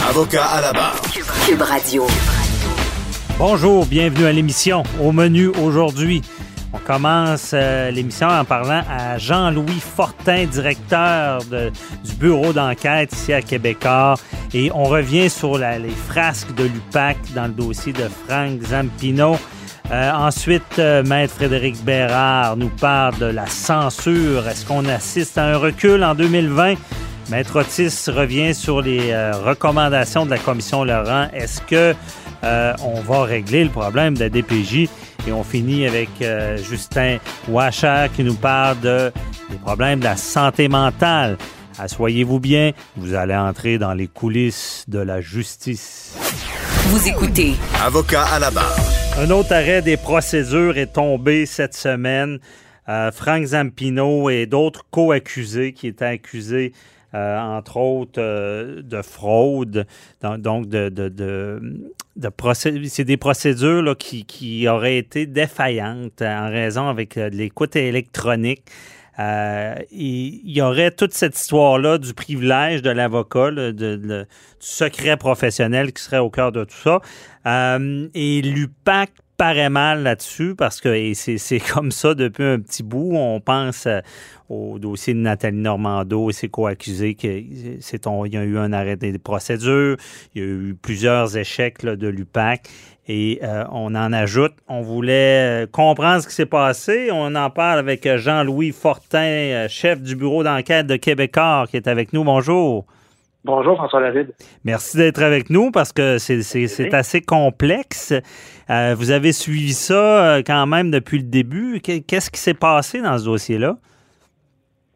Avocat à la barre. Cube Radio. Bonjour, bienvenue à l'émission. Au menu aujourd'hui, on commence euh, l'émission en parlant à Jean-Louis Fortin, directeur de- du bureau d'enquête ici à Québécois. Et on revient sur la- les frasques de l'UPAC dans le dossier de Frank Zampino. Euh, ensuite, euh, Maître Frédéric Bérard nous parle de la censure. Est-ce qu'on assiste à un recul en 2020? Maître Otis revient sur les euh, recommandations de la commission Laurent. Est-ce que euh, on va régler le problème de la DPJ? Et on finit avec euh, Justin Washer qui nous parle de, des problèmes de la santé mentale. Assoyez-vous bien, vous allez entrer dans les coulisses de la justice. Vous écoutez Avocat à la barre. Un autre arrêt des procédures est tombé cette semaine. Euh, Frank Zampino et d'autres co-accusés qui étaient accusés, euh, entre autres, euh, de fraude. Donc, de, de, de, de c'est des procédures là, qui, qui auraient été défaillantes en raison avec euh, l'écoute électronique. Euh, il y aurait toute cette histoire-là du privilège de l'avocat, du secret professionnel qui serait au cœur de tout ça. Euh, et l'UPAC paraît mal là-dessus parce que c'est comme ça depuis un petit bout. On pense euh, au dossier de Nathalie Normando et ses co-accusés il y a eu un arrêt des procédures, il y a eu plusieurs échecs de l'UPAC. Et euh, on en ajoute, on voulait euh, comprendre ce qui s'est passé. On en parle avec euh, Jean-Louis Fortin, chef du bureau d'enquête de Québécois, qui est avec nous. Bonjour. Bonjour François David. Merci d'être avec nous parce que c'est- assez complexe. Euh, vous avez suivi ça quand même depuis le début. Qu'est- Qu'est-ce qui s'est passé dans ce dossier-là?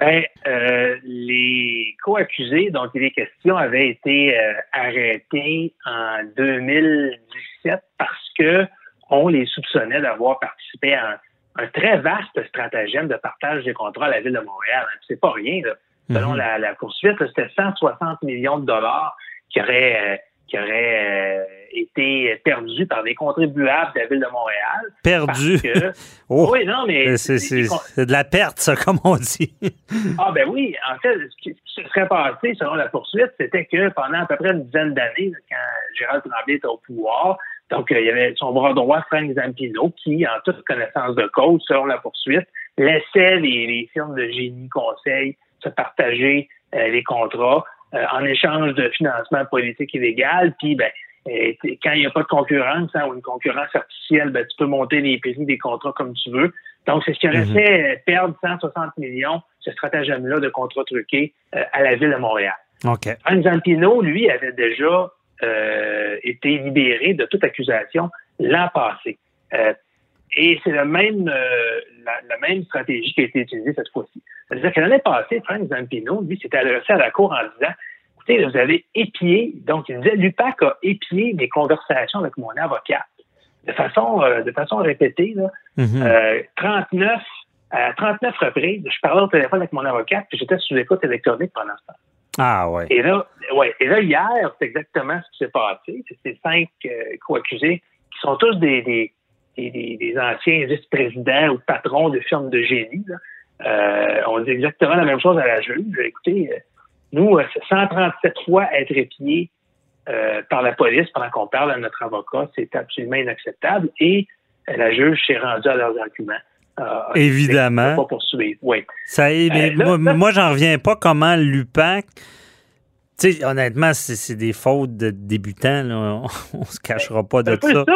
Ben, euh, les co-accusés dont il est question avaient été euh, arrêtés en 2017 parce que on les soupçonnait d'avoir participé à un, un très vaste stratagème de partage des contrats à la ville de Montréal. C'est pas rien. Là. Selon Mhm. la, la poursuite, c'était 160 millions de dollars qui auraient, euh, qui auraient euh, été perdus par des contribuables de la ville de Montréal. Perdu? Que, Oh, oui, non, mais c'est c'est- de la perte, ça, comme on dit. Ah ben oui, en fait, ce qui se serait passé selon la poursuite, c'était que pendant à peu près une dizaine d'années, quand Gérald Tremblay était au pouvoir, donc euh, il y avait son bras droit, Frank Zampino, qui, en toute connaissance de cause, selon la poursuite, laissait les, les firmes de génie conseil se partager euh, les contrats euh, en échange de financement politique illégal, puis ben euh, quand il n'y a pas de concurrence hein, ou une concurrence artificielle, ben, tu peux monter les prix des contrats comme tu veux. Donc, c'est ce qui aurait Mhm. fait euh, perdre 160 millions, ce stratagème-là de contrats truqués euh, à la ville de Montréal. OK. Frank Zampino, lui, avait déjà euh, été libéré de toute accusation l'an passé. Euh, et c'est même, euh, la, la même stratégie qui a été utilisée cette fois-ci. C'est-à-dire que l'année passée, Frank Zampino, lui, s'était adressé à la Cour en disant Écoutez, vous avez épié, donc il disait l'UPAC a épié mes conversations avec mon avocat de façon, euh, de façon répétée. Là, Mhm. euh, 39, à 39 reprises, je parlais au téléphone avec mon avocat, puis j'étais sous écoute électronique pendant ce temps. Ah, ouais. Et là, ouais, et là hier, c'est exactement ce qui s'est passé. C'est ces cinq euh, co-accusés qui sont tous des, des, des, des- des anciens vice-présidents ou patrons de firmes de génie. là. Euh, on dit exactement la même chose à la juge. Écoutez, euh, nous, euh, 137 fois être épiés euh, par la police pendant qu'on parle à notre avocat, c'est absolument inacceptable. Et euh, la juge s'est rendue à leurs arguments. Euh, Évidemment. Pas poursuivre. Oui. Ça, mais Euh, là- moi, j'en reviens pas comment l'UPAC sais, honnêtement, c'est des fautes de débutants. Là. On, se cachera pas de un peu ça. ça.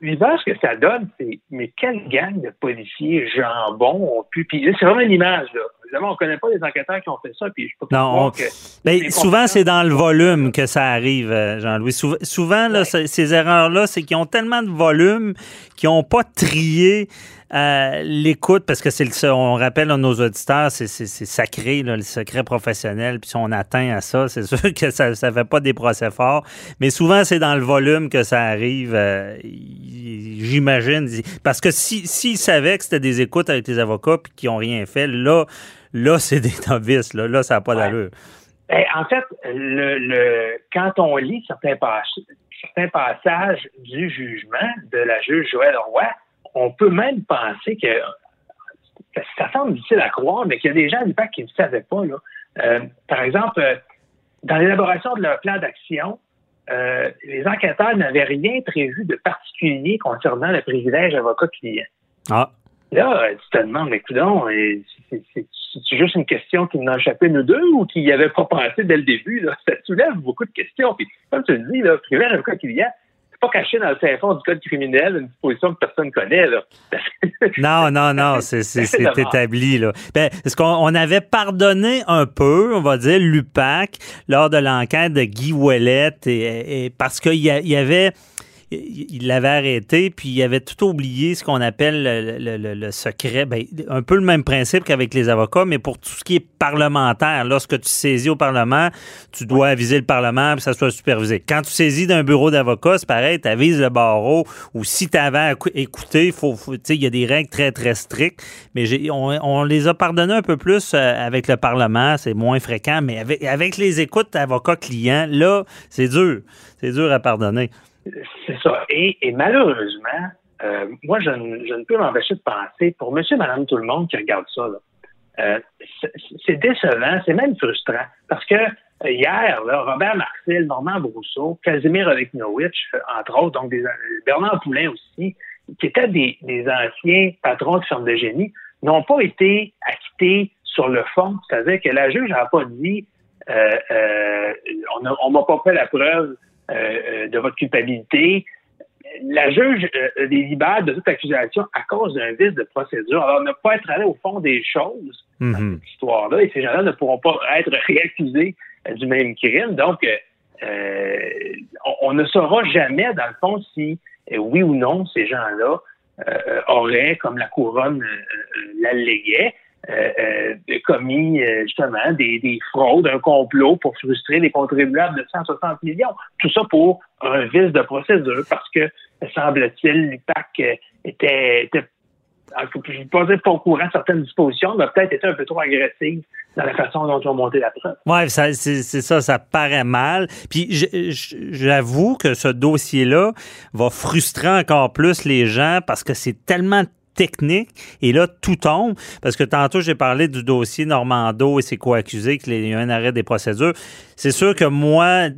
L'image que ça donne, c'est mais quelle gang de policiers jambon ont pu. Puis c'est vraiment une image, là. Évidemment, on connaît pas les enquêteurs qui ont fait ça, puis je peux pas Non, on- que. Ben, souvent, c'est dans le volume que ça arrive, euh, Jean-Louis. Sou- souvent, là, Ouais. ce- ces erreurs-là, c'est qu'ils ont tellement de volume qu'ils n'ont pas trié euh, l'écoute, parce que c'est le on rappelle à nos auditeurs, c'est sacré, là, le secret professionnel, puis si on atteint à ça, c'est sûr que ça ne fait pas des procès forts, mais souvent, c'est dans le volume que ça arrive, euh, j'imagine, parce que si s'ils savaient que c'était des écoutes avec les avocats puis qu'ils n'ont rien fait, là, là, c'est des novices, là, là ça n'a pas Ouais. d'allure. Ben, en fait, le, le, quand on lit certains, pas- certains passages du jugement de la juge Joël Roy, on peut même penser que ça semble difficile à croire, mais qu'il y a des gens du PAC qui ne savaient pas. Là. Euh, par exemple, euh, dans l'élaboration de leur plan d'action, euh, les enquêteurs n'avaient rien prévu de particulier concernant le privilège avocat-client. Ah. Là, tu te demandes, mais coudonc, euh, c'est juste une question qui n'a échappé nous deux ou qui n'y avait pas pensé dès le début? Là? Ça soulève beaucoup de questions. Puis, comme tu le dis, là, privilège avocat client, c'est pas caché dans le CFA du code criminel, une disposition que personne connaît. Là. Non, non, non, c'est établi. Là. Ben, est-ce qu'on on avait pardonné un peu, on va dire, l'UPAC lors de l'enquête de Guy Ouellette et, et parce qu'il y, y avait il l'avait arrêté, puis il avait tout oublié ce qu'on appelle le, le- le- le secret. Ben, un peu le même principe qu'avec les avocats, mais pour tout ce qui est parlementaire. Lorsque tu saisis au Parlement, tu dois aviser le Parlement pour que ça soit supervisé. Quand tu saisis d'un bureau d'avocat, c'est pareil, tu avises le barreau, ou si tu avais écouté, faut, faut- il y a des règles très, très strictes, mais on les a pardonnés un peu plus euh, avec le Parlement, c'est moins fréquent, mais avec, avec les écoutes avocat-client, là, c'est dur. C'est dur à pardonner. C'est ça. Et, et malheureusement, euh, moi, je ne, je ne peux m'empêcher de penser, pour monsieur, madame, tout le monde qui regarde ça, euh, c'est- décevant, c'est même frustrant. Parce que euh, hier, là, Robert Marcel, Normand Brousseau, Casimir Oleknowicz, euh, entre autres, donc des, euh, Bernard Poulain aussi, qui étaient des, des anciens patrons de ferme de génie, n'ont pas été acquittés sur le fond. C'est-à-dire que la juge n'a pas dit euh, on on m'a pas fait la preuve de votre culpabilité. La juge euh, les libère de toute accusation à cause d'un vice de procédure. Alors, ne pas être allé au fond des choses dans Mhm. cette histoire-là, et ces gens-là ne pourront pas être réaccusés euh, du même crime. Donc, euh, euh, on, on ne saura jamais, dans le fond, si euh, oui ou non ces gens-là euh, auraient, comme la couronne euh, euh, l'alléguait, euh, euh, commis euh, justement des, des fraudes, un complot pour frustrer les contribuables de 160 millions. Tout ça pour un vice de procédure parce que, semble-t-il, l'UPAC euh, était, je ne pas pas au courant certaines dispositions, mais peut-être était un peu trop agressive dans la façon dont ils ont monté la preuve. Ça- c'est ça, ça paraît mal. Puis j'avoue que ce dossier-là va frustrer encore plus les gens parce que c'est tellement technique et là tout tombe parce que tantôt j'ai parlé du dossier Normando et ses co-accusés qu'il y a un arrêt des procédures. C'est sûr que moi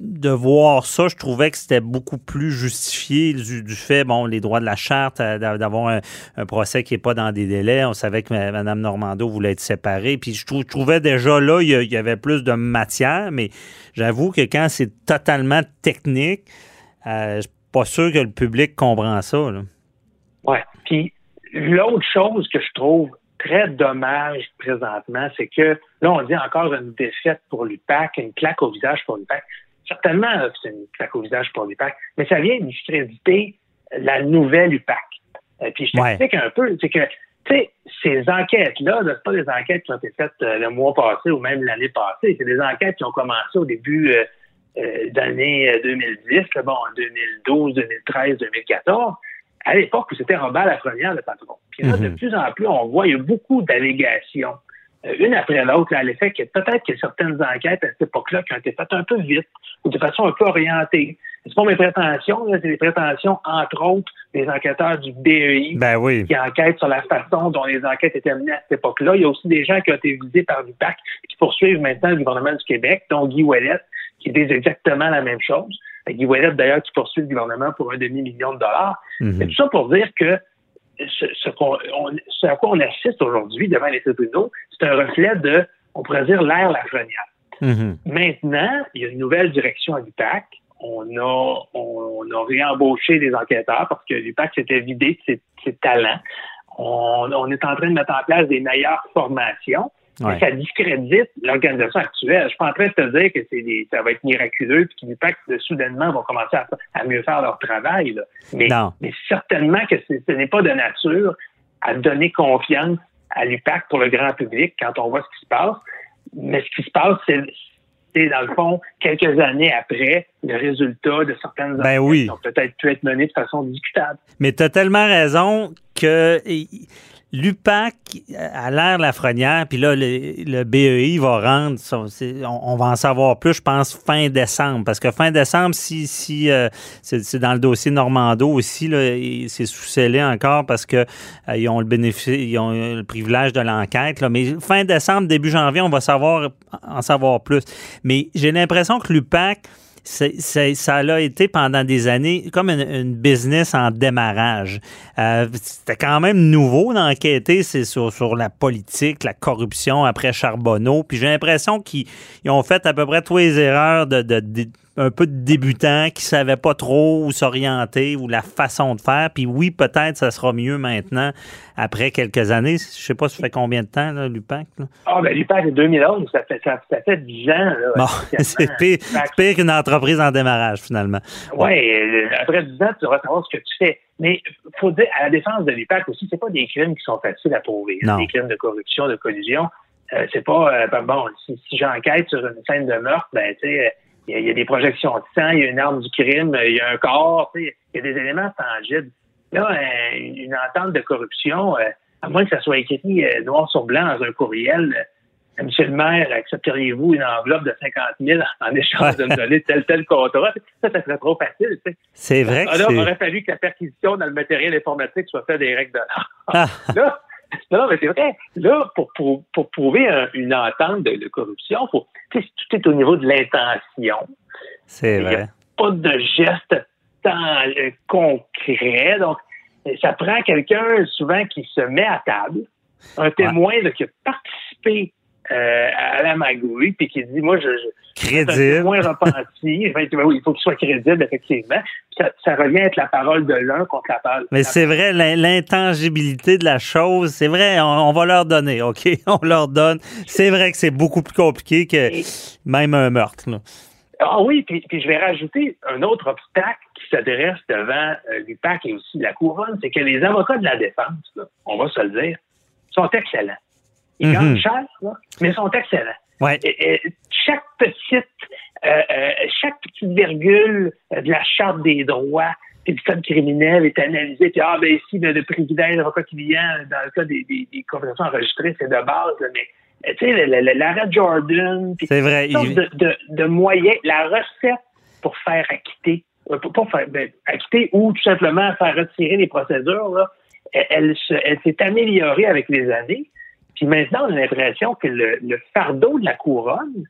de voir ça, je trouvais que c'était beaucoup plus justifié du, fait, bon, les droits de la charte, euh, d'a- d'avoir un, procès qui n'est pas dans des délais. On savait que Mme Normando voulait être séparée. Puis je, trou- je trouvais déjà là, il y, avait plus de matière, mais j'avoue que quand c'est totalement technique, euh, je suis pas sûr que le public comprend ça. Ouais. Puis l'autre chose que je trouve très dommage présentement, c'est que là, on dit encore une défaite pour l'UPAC, une claque au visage pour l'UPAC. Certainement, euh, c'est une claque au visage pour l'UPAC, mais ça vient discréditer la nouvelle UPAC. Et puis je Ouais. t'explique un peu, c'est que tu sais, ces enquêtes-là, là, c'est pas des enquêtes qui ont été faites euh, le mois passé ou même l'année passée. C'est des enquêtes qui ont commencé au début euh, euh, d'année euh, 2010, là, bon, en 2012, 2013, 2014 à l'époque où c'était Robert Lafrenière le patron. Puis là, de Mhm. plus en plus, on voit, il y a beaucoup d'allégations, euh, une après l'autre, à l'effet que peut-être qu'il y a certaines enquêtes à cette époque-là qui ont été faites un peu vite ou de façon un peu orientée. C'est pas mes prétentions, c'est les prétentions, entre autres, des enquêteurs du BEI Ben oui. qui enquêtent sur la façon dont les enquêtes étaient menées à cette époque-là. Il y a aussi des gens qui ont été visés par l'UPAC qui poursuivent maintenant le gouvernement du Québec, dont Guy Ouellet, qui disent exactement la même chose. Guy Ouellet, d'ailleurs, qui poursuit le gouvernement pour un demi-million de dollars. Mhm. C'est tout ça pour dire que ce, ce, qu'on- on- ce à quoi on assiste aujourd'hui devant les tribunaux, c'est un reflet de, on pourrait dire, l'ère Lafrenière. Mhm. Maintenant, il y a une nouvelle direction à l'UPAC. On a, on, a réembauché des enquêteurs parce que l'UPAC s'était vidé de ses, ses talents. On, on est en train de mettre en place des meilleures formations. Ouais. Ça discrédite l'organisation actuelle. Je suis pas en train de te dire que c'est des, ça va être miraculeux puis que l'UPAC, de- soudainement, vont commencer à, à mieux faire leur travail. là. Mais, Non. mais certainement que ce n'est pas de nature à donner confiance à l'UPAC pour le grand public quand on voit ce qui se passe. Mais ce qui se passe, c'est, dans le fond, quelques années après, le résultat de certaines Ben oui. qui ont peut-être pu être menées de façon discutable. Mais tu as tellement raison que l'UPAC, à l'ère Lafrenière, puis là, le, BEI va rendre, on, va en savoir plus, je pense, fin décembre. Parce que fin décembre, si, euh, c'est dans le dossier Normando aussi, c'est sous-scellé encore parce que euh, ils ont le bénéfice, ils ont le privilège de l'enquête. Mais fin décembre, début janvier, on va savoir en savoir plus. Mais j'ai l'impression que l'UPAC, c'est- ça a été pendant des années comme une, une business en démarrage. Euh, C'était quand même nouveau d'enquêter c'est sur, sur la politique, la corruption après Charbonneau. Puis j'ai l'impression qu'ils ils ont fait à peu près toutes les erreurs de, de- de- un peu de débutants qui savaient pas trop où s'orienter ou la façon de faire. Puis oui, peut-être ça sera mieux maintenant après quelques années. Je sais pas, ça fait combien de temps, là, l'UPAC? là? Ah, ben, l'UPAC, c'est 2011, ça fait, ça, ça fait 10 ans. Là, Bon, c'est pire, qu'une entreprise en démarrage, finalement. Oui, après 10 ans, tu devras savoir ce que tu fais. Mais faut dire, à la défense de l'UPAC aussi, c'est pas des crimes qui sont faciles à prouver. hein. Non. Des crimes de corruption, de collusion. Euh, c'est pas, euh, ben bon, si, si j'enquête sur une scène de meurtre, ben, tu sais, il y, a- il y a des projections de sang, il y a une arme du crime, euh, il y a un corps, tu sais, il y a des éléments tangibles. Là, euh, une entente de corruption, euh, à moins que ça soit écrit euh, noir sur blanc dans un courriel, Monsieur le maire, accepteriez-vous une enveloppe de 50 000 en échange de me donner tel tel contrat? Ça, ça serait trop facile. Tu sais. C'est vrai que là, il aurait fallu que la perquisition dans le matériel informatique soit faite des règles de l'art. Ah. Là, non, mais c'est vrai. Là, pour, pour, pour prouver un- une entente de, de corruption, faut, tout est au niveau de l'intention. C'est Il n'y vrai. a pas de geste tant euh, concret. Donc, ça prend quelqu'un souvent qui se met à table, un témoin là, qui a participé euh, à la magouille, puis qui dit, moi, je, je, Crédible. témoin repenti. Enfin, oui, il faut qu'il soit crédible, effectivement. Ça, ça revient à être la parole de l'un contre la parole. Mais c'est vrai, l'in- l'intangibilité de la chose, c'est vrai, on, on va leur donner, OK? On leur donne. C'est vrai que c'est beaucoup plus compliqué que même un meurtre. là. Ah oui, puis, puis je vais rajouter un autre obstacle qui se dresse devant euh, l'UPAC et aussi la couronne, c'est que les avocats de la défense, là, on va se le dire, sont excellents. Ils Mhm. gagnent cher, là, mais ils sont excellents. Ouais. Et- et chaque petite, euh, euh, chaque petite virgule euh, de la charte des droits et du code criminel est analysée. Puis ah ben ici le, le privilège d'avocat client dans le cas des, des, des conversations enregistrées c'est de base, là, mais euh, tu sais l'arrêt Jordan, puis C'est vrai. sorte il- de, de, de moyens, la recette pour faire acquitter, pour, faire ben, acquitter ou tout simplement faire retirer les procédures, là, elle, elle se- elle s'est améliorée avec les années. Puis maintenant, on a l'impression que le, le fardeau de la couronne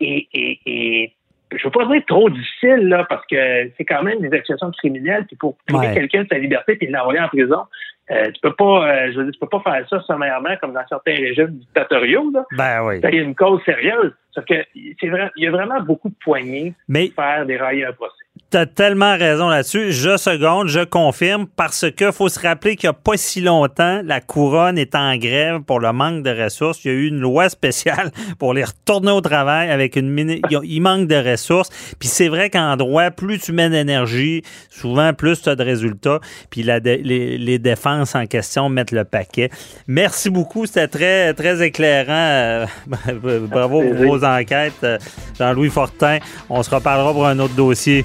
est, est, est- je veux pas dire trop difficile, là, parce que c'est quand même des accusations criminelles, puis pour priver Ouais. quelqu'un de sa liberté puis l'envoyer en prison, euh, tu peux pas, euh, je veux dire, tu peux pas faire ça sommairement comme dans certains régimes dictatoriaux, là. Ben oui. Il y a une cause sérieuse. Sauf que c'est vrai, il y a vraiment beaucoup de poignées Mais pour faire dérailler un procès. Tu as tellement raison là-dessus. Je seconde, je confirme, parce que faut se rappeler qu'il n'y a pas si longtemps, la couronne est en grève pour le manque de ressources. Il y a eu une loi spéciale pour les retourner au travail avec une mini... Il manque de ressources. Puis c'est vrai qu'en droit, plus tu mets d'énergie, souvent plus tu as de résultats. Puis la dé- les, les défenses en question mettent le paquet. Merci beaucoup. C'était très, très éclairant. Euh, Bravo pour vos enquêtes. Euh, Jean-Louis Fortin. On se reparlera pour un autre dossier.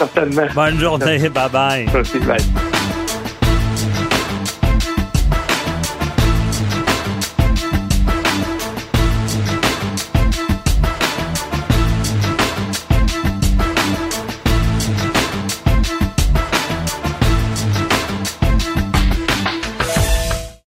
Certainement. Bonne journée. Bye bye. Merci, bye.